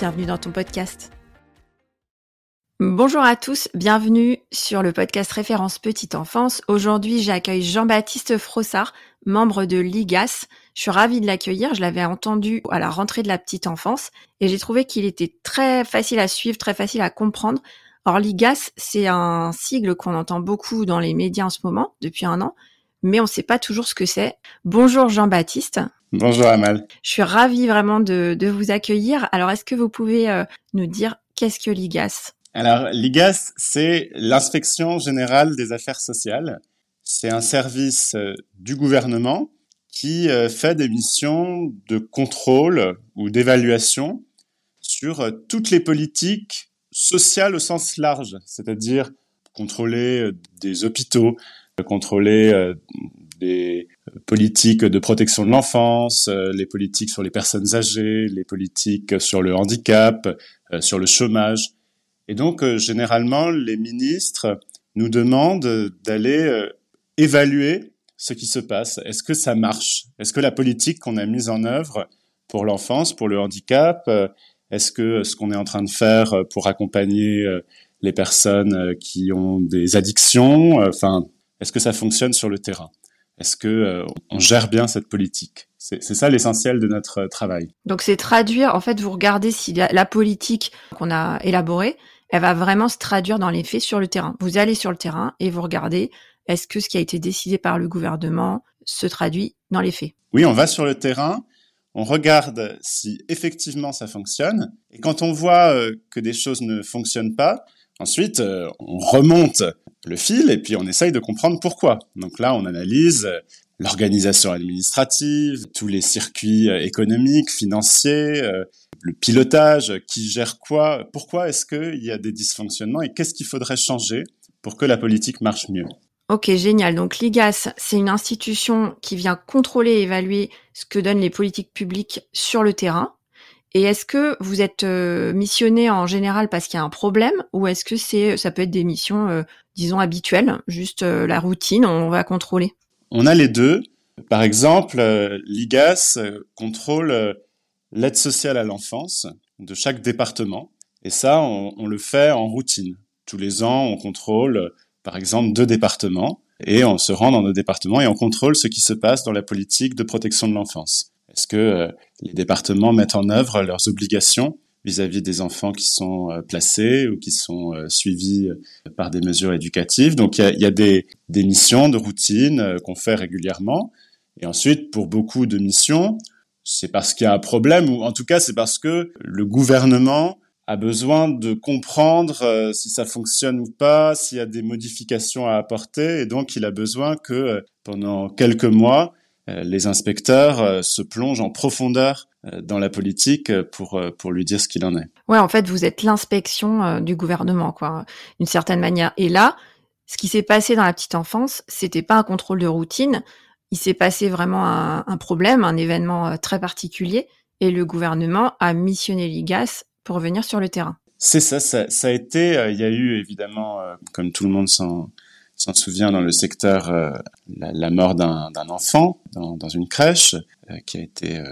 Bienvenue dans ton podcast. Bonjour à tous, bienvenue sur le podcast Référence Petite Enfance. Aujourd'hui, j'accueille Jean-Baptiste Frossard, membre de l'IGAS. Je suis ravie de l'accueillir. Je l'avais entendu à la rentrée de la petite enfance et j'ai trouvé qu'il était très facile à suivre, très facile à comprendre. Or, l'IGAS, c'est un sigle qu'on entend beaucoup dans les médias en ce moment, depuis un an, mais on ne sait pas toujours ce que c'est. Bonjour Jean-Baptiste. Bonjour Amal. Je suis ravie vraiment de, vous accueillir. Alors, est-ce que vous pouvez euh, nous dire qu'est-ce que l'IGAS? Alors, l'IGAS, c'est l'inspection générale des affaires sociales. C'est un service euh, du gouvernement qui euh, fait des missions de contrôle ou d'évaluation sur toutes les politiques sociales au sens large, c'est-à-dire contrôler des hôpitaux, contrôler des politiques de protection de l'enfance, euh, les politiques sur les personnes âgées, les politiques sur le handicap, euh, sur le chômage. Et donc, euh, généralement, les ministres nous demandent d'aller évaluer ce qui se passe. Est-ce que ça marche? Est-ce que la politique qu'on a mise en œuvre pour l'enfance, pour le handicap, est-ce que ce qu'on est en train de faire pour accompagner les personnes qui ont des addictions, enfin, est-ce que ça fonctionne sur le terrain? Est-ce que euh, on gère bien cette politique? C'est ça l'essentiel de notre euh, travail. Donc c'est traduire, en fait, vous regardez si la, politique qu'on a élaborée, elle va vraiment se traduire dans les faits sur le terrain. Vous allez sur le terrain et vous regardez est-ce que ce qui a été décidé par le gouvernement se traduit dans les faits? Oui, on va sur le terrain, on regarde si effectivement ça fonctionne, et quand on voit euh, que des choses ne fonctionnent pas, ensuite on remonte le fil et puis on essaye de comprendre pourquoi. Donc là, on analyse euh, l'organisation administrative, tous les circuits euh, économiques, financiers, euh, le pilotage, qui gère quoi, pourquoi est-ce qu'il y a des dysfonctionnements et qu'est-ce qu'il faudrait changer pour que la politique marche mieux. Ok, génial. Donc l'IGAS, c'est une institution qui vient contrôler et évaluer ce que donnent les politiques publiques sur le terrain. Et est-ce que vous êtes missionné en général parce qu'il y a un problème ou est-ce que c'est ça peut être des missions disons, habituelle, juste euh, la routine, on va contrôler? On a les deux. Par exemple, euh, l'IGAS euh, contrôle l'aide sociale à l'enfance de chaque département. Et ça, on, le fait en routine. Tous les ans, on contrôle, par exemple, deux départements. Et on se rend dans nos départements et on contrôle ce qui se passe dans la politique de protection de l'enfance. Est-ce que les départements mettent en œuvre leurs obligations vis-à-vis des enfants qui sont euh, placés ou qui sont euh, suivis euh, par des mesures éducatives. Donc il y a, y a des, des, missions de routine qu'on fait régulièrement. Et ensuite, pour beaucoup de missions, c'est parce qu'il y a un problème, ou en tout cas c'est parce que le gouvernement a besoin de comprendre si ça fonctionne ou pas, s'il y a des modifications à apporter, et donc il a besoin que pendant quelques mois, les inspecteurs se plongent en profondeur euh, dans la politique pour euh, pour lui dire ce qu'il en est. Ouais, en fait, vous êtes l'inspection euh, du gouvernement, quoi, d'une certaine manière. Et là, ce qui s'est passé dans la petite enfance, c'était pas un contrôle de routine. Il s'est passé vraiment un, un, problème, un événement très particulier, et le gouvernement a missionné l'IGAS pour venir sur le terrain. C'est ça, ça, ça, a été. Il y a eu évidemment, comme tout le monde s'en s'en souvient dans le secteur euh, la, mort d'un enfant dans, une crèche euh, qui a été euh,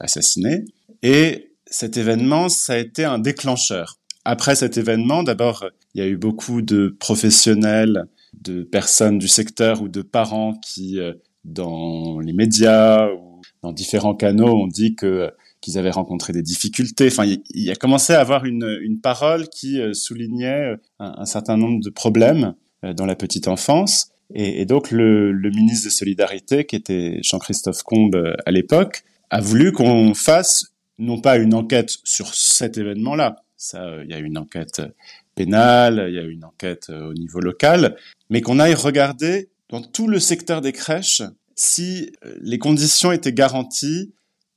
assassiné. Et cet événement, ça a été un déclencheur. Après cet événement, d'abord, il y a eu beaucoup de professionnels, de personnes du secteur ou de parents qui, dans les médias ou dans différents canaux, ont dit que qu'ils avaient rencontré des difficultés. Enfin, il, y a commencé à avoir une, une parole qui soulignait un, certain nombre de problèmes dans la petite enfance. Et, donc le, ministre de Solidarité, qui était Jean-Christophe Combe euh, à l'époque, a voulu qu'on fasse non pas une enquête sur cet événement-là, ça, euh, il y a une enquête pénale, il y a une enquête au niveau local, mais qu'on aille regarder dans tout le secteur des crèches si les conditions étaient garanties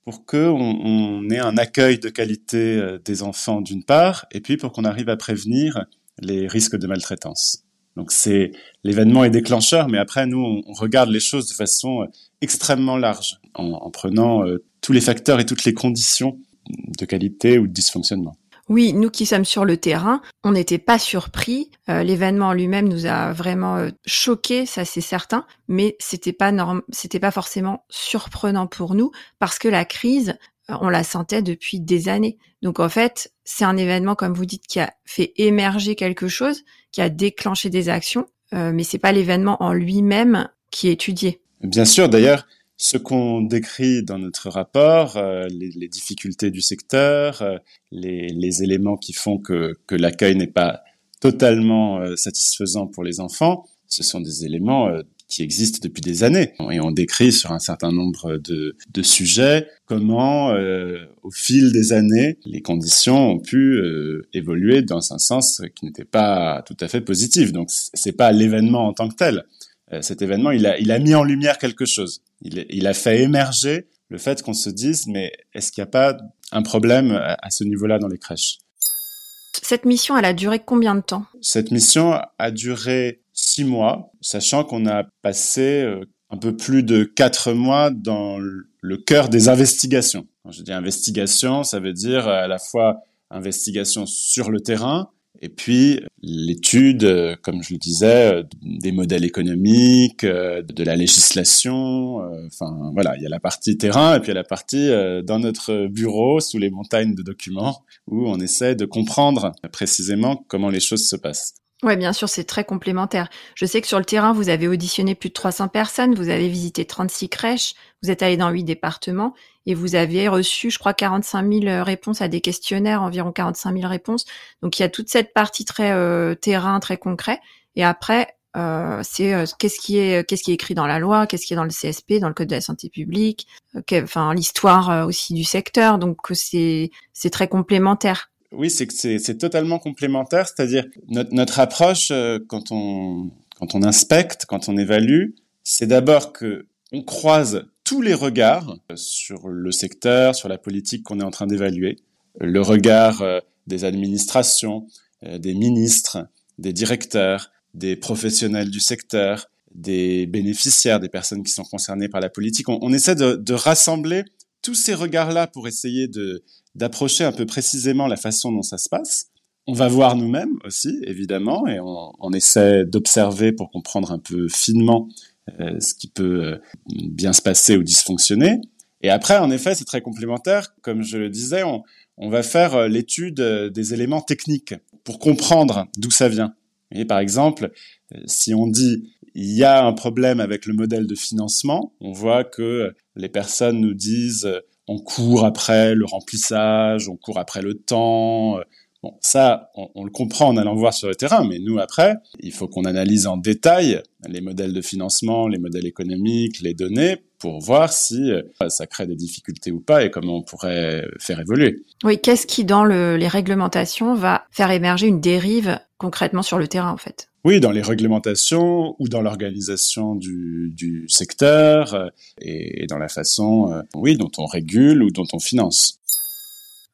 pour que on, ait un accueil de qualité euh, des enfants d'une part, et puis pour qu'on arrive à prévenir les risques de maltraitance. Donc c'est l'événement est déclencheur, mais après nous on, regarde les choses de façon euh, extrêmement large, en, prenant euh, tous les facteurs et toutes les conditions de qualité ou de dysfonctionnement. Oui, nous qui sommes sur le terrain, on n'était pas surpris. Euh, l'événement lui-même nous a vraiment choqués, ça c'est certain, mais c'était pas norm... c'était pas forcément surprenant pour nous parce que la crise, on la sentait depuis des années. Donc en fait, c'est un événement comme vous dites qui a fait émerger quelque chose, qui a déclenché des actions, mais c'est pas l'événement en lui-même qui est étudié. Bien sûr, d'ailleurs, ce qu'on décrit dans notre rapport, euh, les, les, difficultés du secteur, euh, les, les, éléments qui font que, que l'accueil n'est pas totalement euh, satisfaisant pour les enfants, ce sont des éléments qui existent depuis des années. Et on décrit sur un certain nombre de, de sujets comment, au fil des années, les conditions ont pu évoluer dans un sens qui n'était pas tout à fait positif. Donc, c'est pas l'événement en tant que tel. cet événement, il a, il a mis en lumière quelque chose. Il, a fait émerger le fait qu'on se dise, mais est-ce qu'il n'y a pas un problème à, ce niveau-là dans les crèches? Cette mission, elle a duré combien de temps? Cette mission a duré six mois, sachant qu'on a passé euh, un peu plus de quatre mois dans le cœur des investigations. Quand je dis investigation, ça veut dire à la fois investigation sur le terrain, et puis l'étude, euh, comme je le disais, euh, des modèles économiques, euh, de la législation. Enfin voilà, il y a la partie terrain et puis il y a la partie dans notre bureau sous les montagnes de documents où on essaie de comprendre précisément comment les choses se passent. Oui, bien sûr, c'est très complémentaire. Je sais que sur le terrain, vous avez auditionné plus de 300 personnes, vous avez visité 36 crèches, vous êtes allé dans 8 départements et vous avez reçu, je crois, 45 000 réponses à des questionnaires, environ 45 000 réponses. Donc, il y a toute cette partie très euh, terrain, très concret. Et après, euh, c'est euh, qu'est-ce qui est qu'est-ce qui est écrit dans la loi, qu'est-ce qui est dans le CSP, dans le code de la santé publique, enfin l'histoire aussi du secteur. Donc, c'est très complémentaire. Oui, c'est que c'est totalement complémentaire, c'est-à-dire notre, notre approche euh, quand on quand on inspecte, quand on évalue, c'est d'abord que on croise tous les regards sur le secteur, sur la politique qu'on est en train d'évaluer, le regard euh, des administrations, euh, des ministres, des directeurs, des professionnels du secteur, des bénéficiaires, des personnes qui sont concernées par la politique. On, on essaie de, de rassembler tous ces regards-là pour essayer de d'approcher un peu précisément la façon dont ça se passe. On va voir nous-mêmes aussi, évidemment, et on, essaie d'observer pour comprendre un peu finement euh, ce qui peut euh, bien se passer ou dysfonctionner. Et après, en effet, c'est très complémentaire. Comme je le disais, on, on va faire euh, l'étude des éléments techniques pour comprendre d'où ça vient. Et par exemple, si on dit il y a un problème avec le modèle de financement, on voit que les personnes nous disent on court après le remplissage, on court après le temps. Bon, ça, on, le comprend en allant voir sur le terrain, mais nous, après, il faut qu'on analyse en détail les modèles de financement, les modèles économiques, les données, pour voir si euh, ça crée des difficultés ou pas et comment on pourrait faire évoluer. Oui, qu'est-ce qui, dans les réglementations, va faire émerger une dérive concrètement sur le terrain, en fait? Oui, dans les réglementations ou dans l'organisation du, du, secteur euh, et, dans la façon, euh, oui, dont on régule ou dont on finance.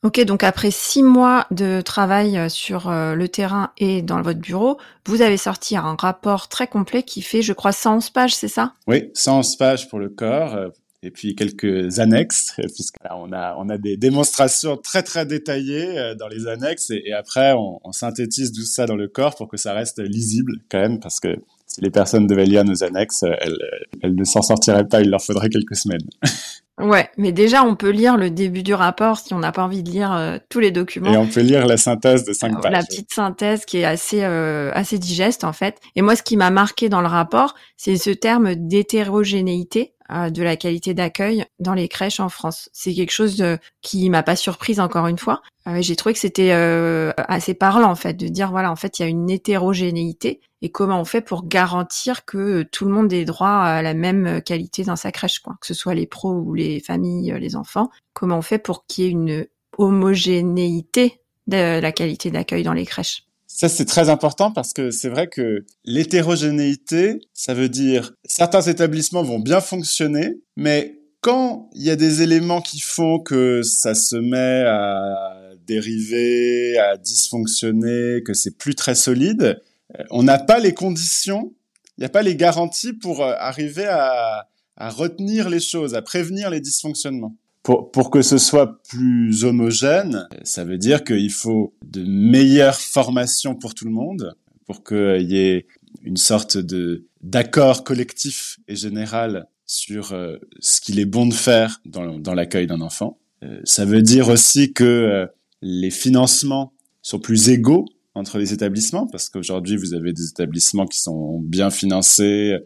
Ok, donc après six mois de travail euh, sur le terrain et dans votre bureau, vous avez sorti un rapport très complet qui fait, je crois, 111 pages, c'est ça? Oui, 111 pages pour le corps, et puis quelques annexes, puisqu'on a, on a des démonstrations très très détaillées euh, dans les annexes, et, après on, on, synthétise tout ça dans le corps pour que ça reste lisible quand même, parce que si les personnes devaient lire nos annexes, euh, elles, elles ne s'en sortiraient pas, il leur faudrait quelques semaines. Ouais, mais déjà on peut lire le début du rapport si on n'a pas envie de lire euh, tous les documents. Et on peut lire la synthèse de cinq pages. La petite synthèse qui est assez assez digeste en fait. Et moi, ce qui m'a marqué dans le rapport, c'est ce terme d'hétérogénéité euh, de la qualité d'accueil dans les crèches en France. C'est quelque chose qui m'a pas surprise encore une fois. Euh, j'ai trouvé que c'était euh, assez parlant en fait de dire voilà en fait il y a une hétérogénéité et comment on fait pour garantir que tout le monde ait droit à la même qualité dans sa crèche quoi, que ce soit les pros ou les familles, les enfants. Comment on fait pour qu'il y ait une homogénéité de la qualité d'accueil dans les crèches? Ça, c'est très important parce que c'est vrai que l'hétérogénéité, ça veut dire certains établissements vont bien fonctionner, mais Quand il y a des éléments qui font que ça se met à dériver, à dysfonctionner, que c'est plus très solide, euh, on n'a pas les conditions, il n'y a pas les garanties pour euh, arriver à, à retenir les choses, à prévenir les dysfonctionnements. Pour, pour que ce soit plus homogène, ça veut dire qu'il faut de meilleures formations pour tout le monde, pour qu'il y ait une sorte de d'accord collectif et général sur euh, ce qu'il est bon de faire dans, dans l'accueil d'un enfant. Euh, ça veut dire aussi que euh, les financements sont plus égaux entre les établissements, parce qu'aujourd'hui, vous avez des établissements qui sont bien financés,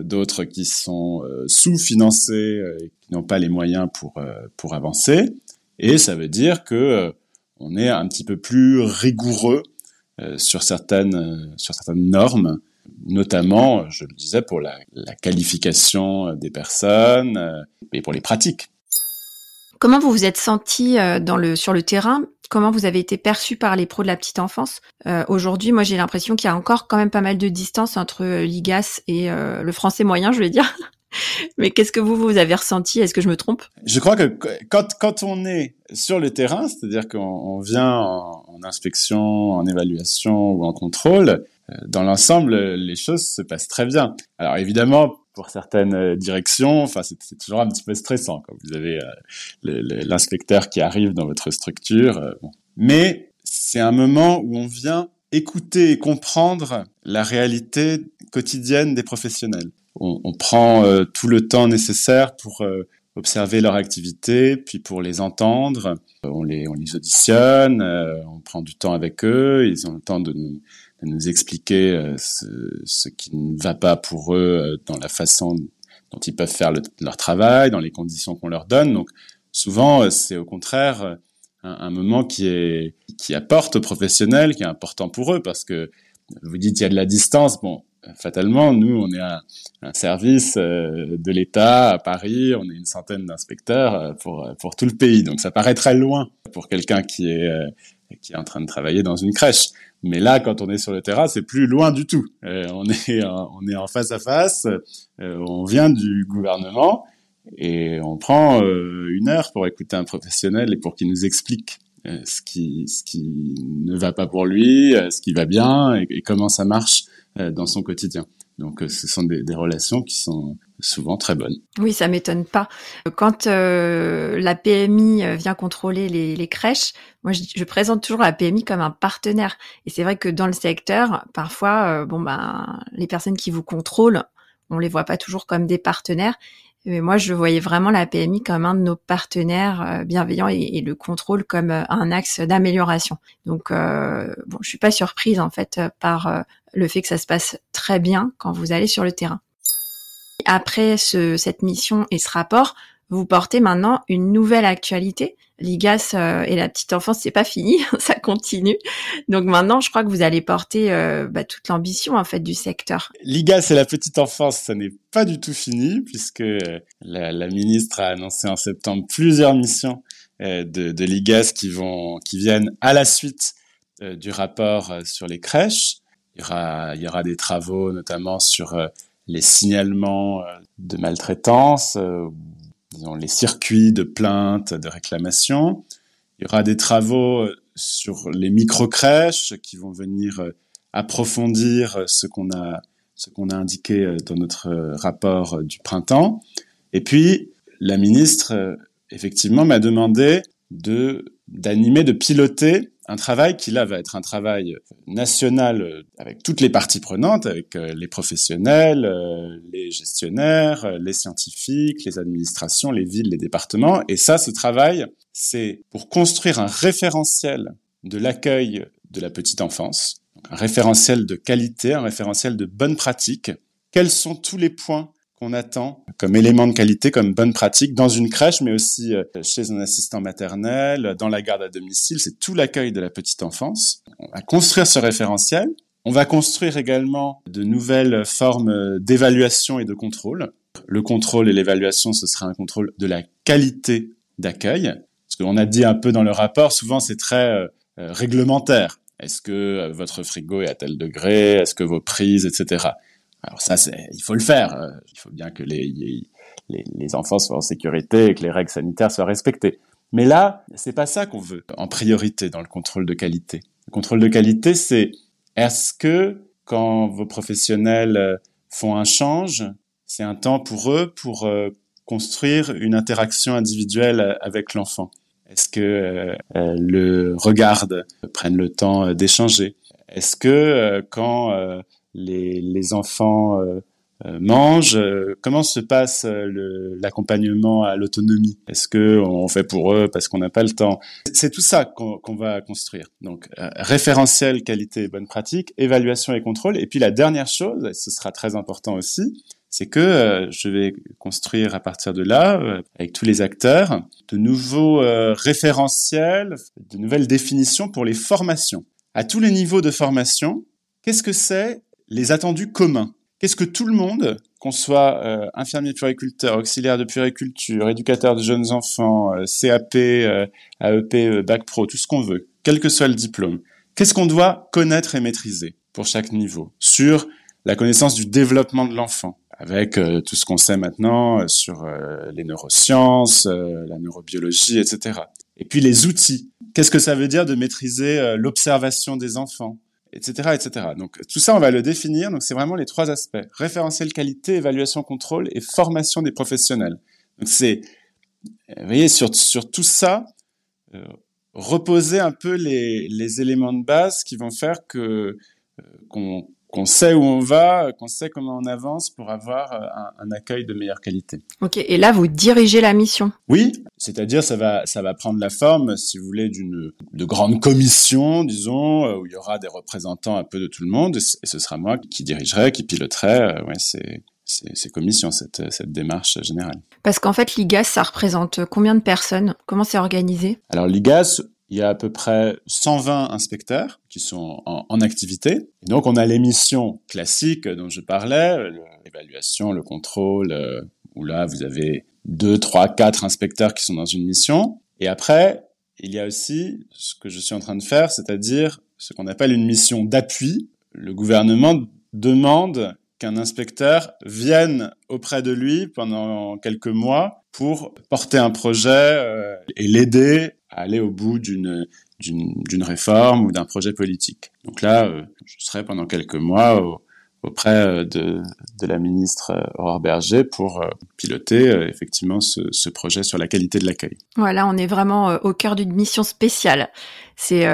d'autres qui sont sous-financés et qui n'ont pas les moyens pour, pour avancer. Et ça veut dire que on est un petit peu plus rigoureux sur certaines sur certaines normes notamment, je le disais, pour la, qualification des personnes euh, et pour les pratiques. Comment vous vous êtes senti euh, dans le, sur le terrain? Comment vous avez été perçu par les pros de la petite enfance? Euh, Aujourd'hui, moi, j'ai l'impression qu'il y a encore quand même pas mal de distance entre l'IGAS et le français moyen, je vais dire. Mais qu'est-ce que vous, vous avez ressenti? Est-ce que je me trompe? Je crois que quand, quand on est sur le terrain, c'est-à-dire qu'on vient en, en, inspection, en évaluation ou en contrôle, euh, dans l'ensemble, les choses se passent très bien. Alors évidemment, pour certaines euh, directions, enfin c'est toujours un petit peu stressant quand vous avez euh, l'inspecteur qui arrive dans votre structure. Mais c'est un moment où on vient écouter et comprendre la réalité quotidienne des professionnels. On, on prend tout le temps nécessaire pour observer leur activité, puis pour les entendre, on les, on les auditionne, on prend du temps avec eux, ils ont le temps de nous, de nous expliquer euh, ce, qui ne va pas pour eux euh, dans la façon dont ils peuvent faire leur travail, dans les conditions qu'on leur donne. Donc souvent, euh, c'est au contraire un, moment qui est qui apporte aux professionnels, qui est important pour eux, parce que vous dites il y a de la distance. Bon, fatalement, nous, on est un, un service de l'État à Paris, on est une centaine d'inspecteurs pour, pour tout le pays. Donc ça paraît très loin pour quelqu'un qui est, qui est en train de travailler dans une crèche. Mais là, quand on est sur le terrain, c'est plus loin du tout. Euh, on est on est en face à face. Euh, on vient du gouvernement et on prend euh, une heure pour écouter un professionnel et pour qu'il nous explique ce qui ce qui ne va pas pour lui, ce qui va bien et comment ça marche dans son quotidien. Donc, euh, ce sont des, relations qui sont souvent très bonnes. Oui, ça m'étonne pas. Quand euh, la PMI euh, vient contrôler les, crèches, moi, je, je, présente toujours la PMI comme un partenaire. Et c'est vrai que dans le secteur, parfois, bon ben, les personnes qui vous contrôlent, on les voit pas toujours comme des partenaires. Mais moi, je voyais vraiment la PMI comme un de nos partenaires bienveillants et, le contrôle comme un axe d'amélioration. Donc, euh, bon, je suis pas surprise en fait par le fait que ça se passe très bien quand vous allez sur le terrain. Après ce, cette mission et ce rapport, vous portez maintenant une nouvelle actualité. L'IGAS euh, et la petite enfance, c'est pas fini, ça continue. Donc maintenant, je crois que vous allez porter euh, bah, toute l'ambition en fait du secteur. L'IGAS et la petite enfance, ça n'est pas du tout fini puisque la, la, ministre a annoncé en septembre plusieurs missions euh, de, l'IGAS qui vont, qui viennent à la suite du rapport sur les crèches. Il y aura, il y aura des travaux notamment sur euh, les signalements euh, de maltraitance, euh, les circuits de plainte, de réclamation. Il y aura des travaux sur les micro-crèches qui vont venir approfondir ce qu'on a, ce qu'on a indiqué dans notre rapport du printemps. Et puis, la ministre, effectivement, m'a demandé de, d'animer, de piloter un travail qui là va être un travail national euh, avec toutes les parties prenantes, avec euh, les professionnels, euh, les gestionnaires, les scientifiques, les administrations, les villes, les départements. Et ça, ce travail, c'est pour construire un référentiel de l'accueil de la petite enfance, un référentiel de qualité, un référentiel de bonne pratique. Quels sont tous les points qu'on attend comme élément de qualité, comme bonne pratique dans une crèche, mais aussi euh, chez un assistant maternel, dans la garde à domicile. C'est tout l'accueil de la petite enfance. On va construire ce référentiel. On va construire également de nouvelles formes d'évaluation et de contrôle. Le contrôle et l'évaluation, ce sera un contrôle de la qualité d'accueil. Parce qu'on a dit un peu dans le rapport, souvent c'est très euh, réglementaire. Est-ce que votre frigo est à tel degré? Est-ce que vos prises, etc. Alors ça, il faut le faire. Euh, il faut bien que les, les, enfants soient en sécurité et que les règles sanitaires soient respectées. Mais là, c'est pas ça qu'on veut en priorité dans le contrôle de qualité. Le contrôle de qualité, c'est est-ce que quand vos professionnels euh, font un change, c'est un temps pour eux pour euh, construire une interaction individuelle avec l'enfant? Est-ce que le regardent, prennent le temps d'échanger? Est-ce que quand les, les, enfants euh, mange euh, Comment se passe euh, l'accompagnement à l'autonomie? Est-ce que on fait pour eux parce qu'on n'a pas le temps? C'est tout ça qu'on va construire. Donc référentiel, qualité et bonne pratique, évaluation et contrôle. Et puis la dernière chose, ce sera très important aussi, c'est que je vais construire à partir de là, avec tous les acteurs, de nouveaux référentiels, de nouvelles définitions pour les formations. À tous les niveaux de formation, qu'est-ce que c'est les attendus communs Qu'est-ce que tout le monde, qu'on soit euh, infirmier puériculteur, auxiliaire de puériculture, éducateur de jeunes enfants, euh, CAP, euh, AEP, euh, Bac Pro, tout ce qu'on veut, quel que soit le diplôme, qu'est-ce qu'on doit connaître et maîtriser pour chaque niveau sur la connaissance du développement de l'enfant, avec tout ce qu'on sait maintenant sur les neurosciences, la neurobiologie, etc. Et puis les outils. Qu'est-ce que ça veut dire de maîtriser l'observation des enfants? Etc.. Donc tout ça, on va le définir. Donc c'est vraiment les trois aspects référentiel qualité, évaluation contrôle et formation des professionnels. Donc c'est, vous voyez, sur sur tout ça, euh, reposer un peu les les éléments de base qui vont faire que euh, qu'on qu'on sait où on va, qu'on sait comment on avance pour avoir euh, un, accueil de meilleure qualité. Ok, et là vous dirigez la mission? Oui, c'est-à-dire ça va ça va prendre la forme, si vous voulez, d'une de grande commission, disons, euh, où il y aura des représentants un peu de tout le monde, et ce sera moi qui dirigerai, qui piloterai. Euh, ouais, c'est ces, commissions, cette, cette démarche générale. Parce qu'en fait, l'IGAS, ça représente combien de personnes? Comment c'est organisé? Alors l'IGAS, il y a à peu près 120 inspecteurs qui sont en, activité. Donc, on a les missions classiques dont je parlais, l'évaluation, le contrôle, euh, où là, vous avez deux, trois, quatre inspecteurs qui sont dans une mission. Et après, il y a aussi ce que je suis en train de faire, c'est-à-dire ce qu'on appelle une mission d'appui. Le gouvernement demande qu'un inspecteur vienne auprès de lui pendant quelques mois pour porter un projet euh, et l'aider aller au bout d'une d'une réforme ou d'un projet politique. Donc là, euh, je serai pendant quelques mois auprès euh, de, de la ministre Aurore Berger pour piloter effectivement ce, projet sur la qualité de l'accueil. Voilà, on est vraiment au cœur d'une mission spéciale. C'est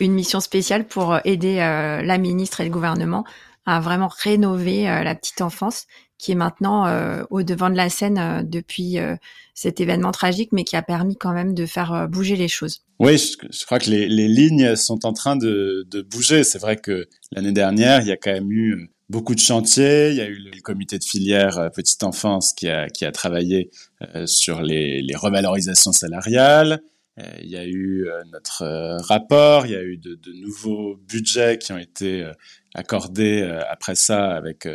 une mission spéciale pour aider la ministre et le gouvernement à vraiment rénover la petite enfance qui est maintenant euh, au devant de la scène euh, depuis euh, cet événement tragique, mais qui a permis quand même de faire bouger les choses. Oui, je, crois que les, les, lignes sont en train de, de bouger. C'est vrai que l'année dernière, il y a quand même eu beaucoup de chantiers. Il y a eu le comité de filière petite enfance qui a, qui a travaillé sur les, les revalorisations salariales. il y a eu notre rapport, il y a eu de, de, nouveaux budgets qui ont été accordés après ça avec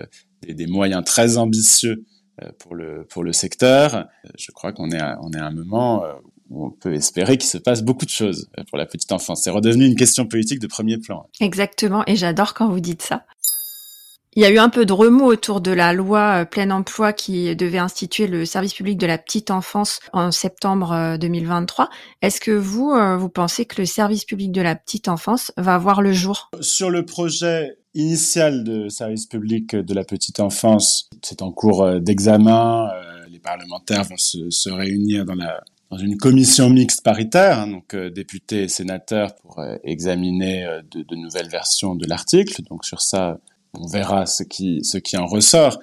des, des moyens très ambitieux euh, pour le pour le secteur. Euh, je crois qu'on est à, on est à un moment euh, où on peut espérer qu'il se passe beaucoup de choses pour la petite enfance. C'est redevenu une question politique de premier plan. Exactement, et j'adore quand vous dites ça. Il y a eu un peu de remous autour de la loi plein emploi qui devait instituer le service public de la petite enfance en septembre 2023. Est-ce que vous, vous pensez que le service public de la petite enfance va voir le jour? Sur le projet initial de service public de la petite enfance, c'est en cours euh, d'examen. Euh, les parlementaires vont se, se réunir dans, la, dans une commission mixte paritaire, hein, donc euh, députés et sénateurs, pour examiner de, de, nouvelles versions de l'article. Donc sur ça, on verra ce qui, ce qui en ressort.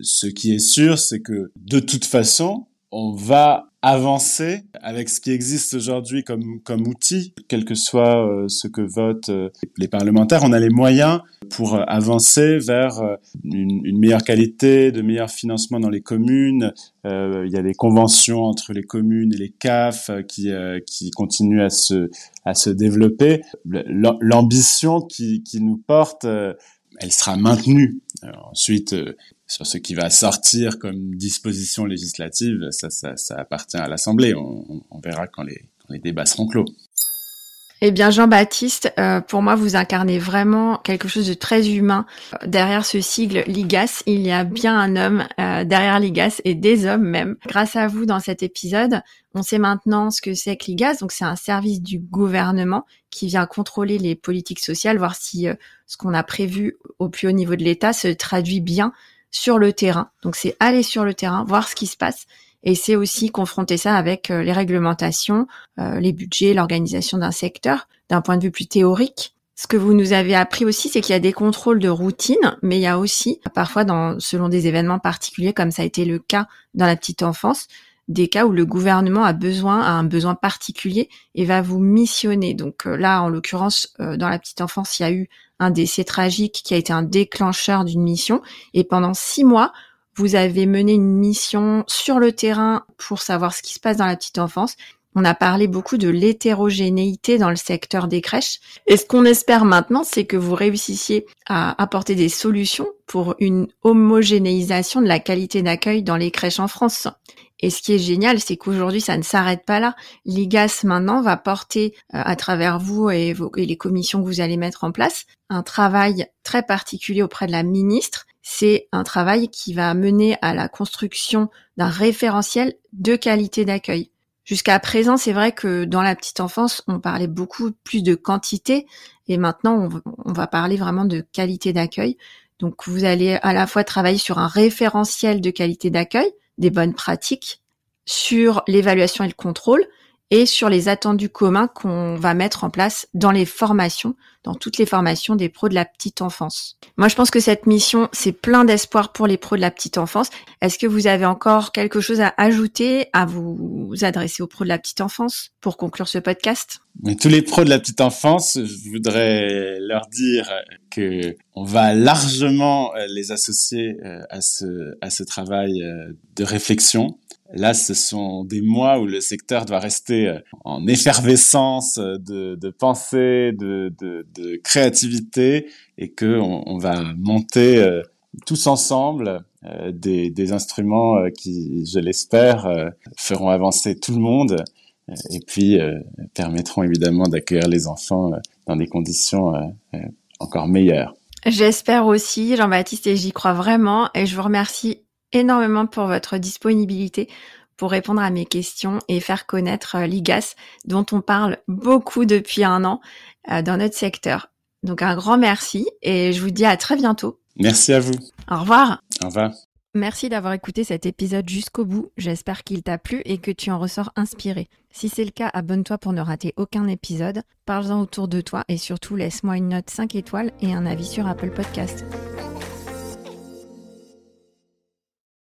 Ce qui est sûr, c'est que de toute façon, on va avancer avec ce qui existe aujourd'hui comme, comme outil, quel que soit euh, ce que votent euh, les parlementaires, on a les moyens pour euh, avancer vers une, une, meilleure qualité, de meilleurs financements dans les communes. il y a des conventions entre les communes et les CAF qui, qui continuent à se, à se développer. L'ambition qui, qui nous porte, elle sera maintenue. ensuite, sur ce qui va sortir comme disposition législative, ça, ça, ça appartient à l'Assemblée. On, on, verra quand les, quand les débats seront clos. Eh bien, Jean-Baptiste, euh, pour moi, vous incarnez vraiment quelque chose de très humain. Derrière ce sigle Ligas, il y a bien un homme euh, derrière Ligas et des hommes même. Grâce à vous, dans cet épisode, on sait maintenant ce que c'est que Ligas. Donc, c'est un service du gouvernement qui vient contrôler les politiques sociales, voir si euh, ce qu'on a prévu au plus haut niveau de l'État se traduit bien sur le terrain. Donc, c'est aller sur le terrain, voir ce qui se passe et c'est aussi confronter ça avec euh, les réglementations, euh, les budgets, l'organisation d'un secteur, d'un point de vue plus théorique. Ce que vous nous avez appris aussi, c'est qu'il y a des contrôles de routine, mais il y a aussi, parfois, dans, selon des événements particuliers, comme ça a été le cas dans la petite enfance, des cas où le gouvernement a besoin, a un besoin particulier et va vous missionner. Donc euh, là, en l'occurrence, dans la petite enfance, il y a eu un décès tragique qui a été un déclencheur d'une mission. Et pendant six mois, vous avez mené une mission sur le terrain pour savoir ce qui se passe dans la petite enfance. On a parlé beaucoup de l'hétérogénéité dans le secteur des crèches. Et ce qu'on espère maintenant, c'est que vous réussissiez à apporter des solutions pour une homogénéisation de la qualité d'accueil dans les crèches en France. Et ce qui est génial, c'est qu'aujourd'hui, ça ne s'arrête pas là. L'IGAS, maintenant, va porter, euh, à travers vous et, et les commissions que vous allez mettre en place, un travail très particulier auprès de la ministre c'est un travail qui va mener à la construction d'un référentiel de qualité d'accueil. Jusqu'à présent, c'est vrai que dans la petite enfance, on parlait beaucoup plus de quantité et maintenant, on, va parler vraiment de qualité d'accueil. Donc, vous allez à la fois travailler sur un référentiel de qualité d'accueil, des bonnes pratiques, sur l'évaluation et le contrôle, et sur les attendus communs qu'on va mettre en place dans les formations, dans toutes les formations des pros de la petite enfance. Moi, je pense que cette mission, c'est plein d'espoir pour les pros de la petite enfance. Est-ce que vous avez encore quelque chose à ajouter, à vous adresser aux pros de la petite enfance pour conclure ce podcast? Mais tous les pros de la petite enfance, je voudrais leur dire que on va largement les associer euh, à ce, à ce travail euh, de réflexion Là, ce sont des mois où le secteur doit rester euh, en effervescence de, de pensée, de, de, de, créativité, et que on, va monter euh, tous ensemble euh, des, des, instruments qui, je l'espère, feront avancer tout le monde et puis permettront évidemment d'accueillir les enfants dans des conditions encore meilleures. J'espère aussi, Jean-Baptiste, et j'y crois vraiment. Et je vous remercie énormément pour votre disponibilité pour répondre à mes questions et faire connaître euh, l'IGAS dont on parle beaucoup depuis un an euh, dans notre secteur. Donc un grand merci et je vous dis à très bientôt. Merci à vous. Au revoir. Au revoir. Merci d'avoir écouté cet épisode jusqu'au bout. J'espère qu'il t'a plu et que tu en ressors inspiré. Si c'est le cas, abonne-toi pour ne rater aucun épisode. Parle-en autour de toi et surtout laisse-moi une note 5 étoiles et un avis sur Apple Podcast.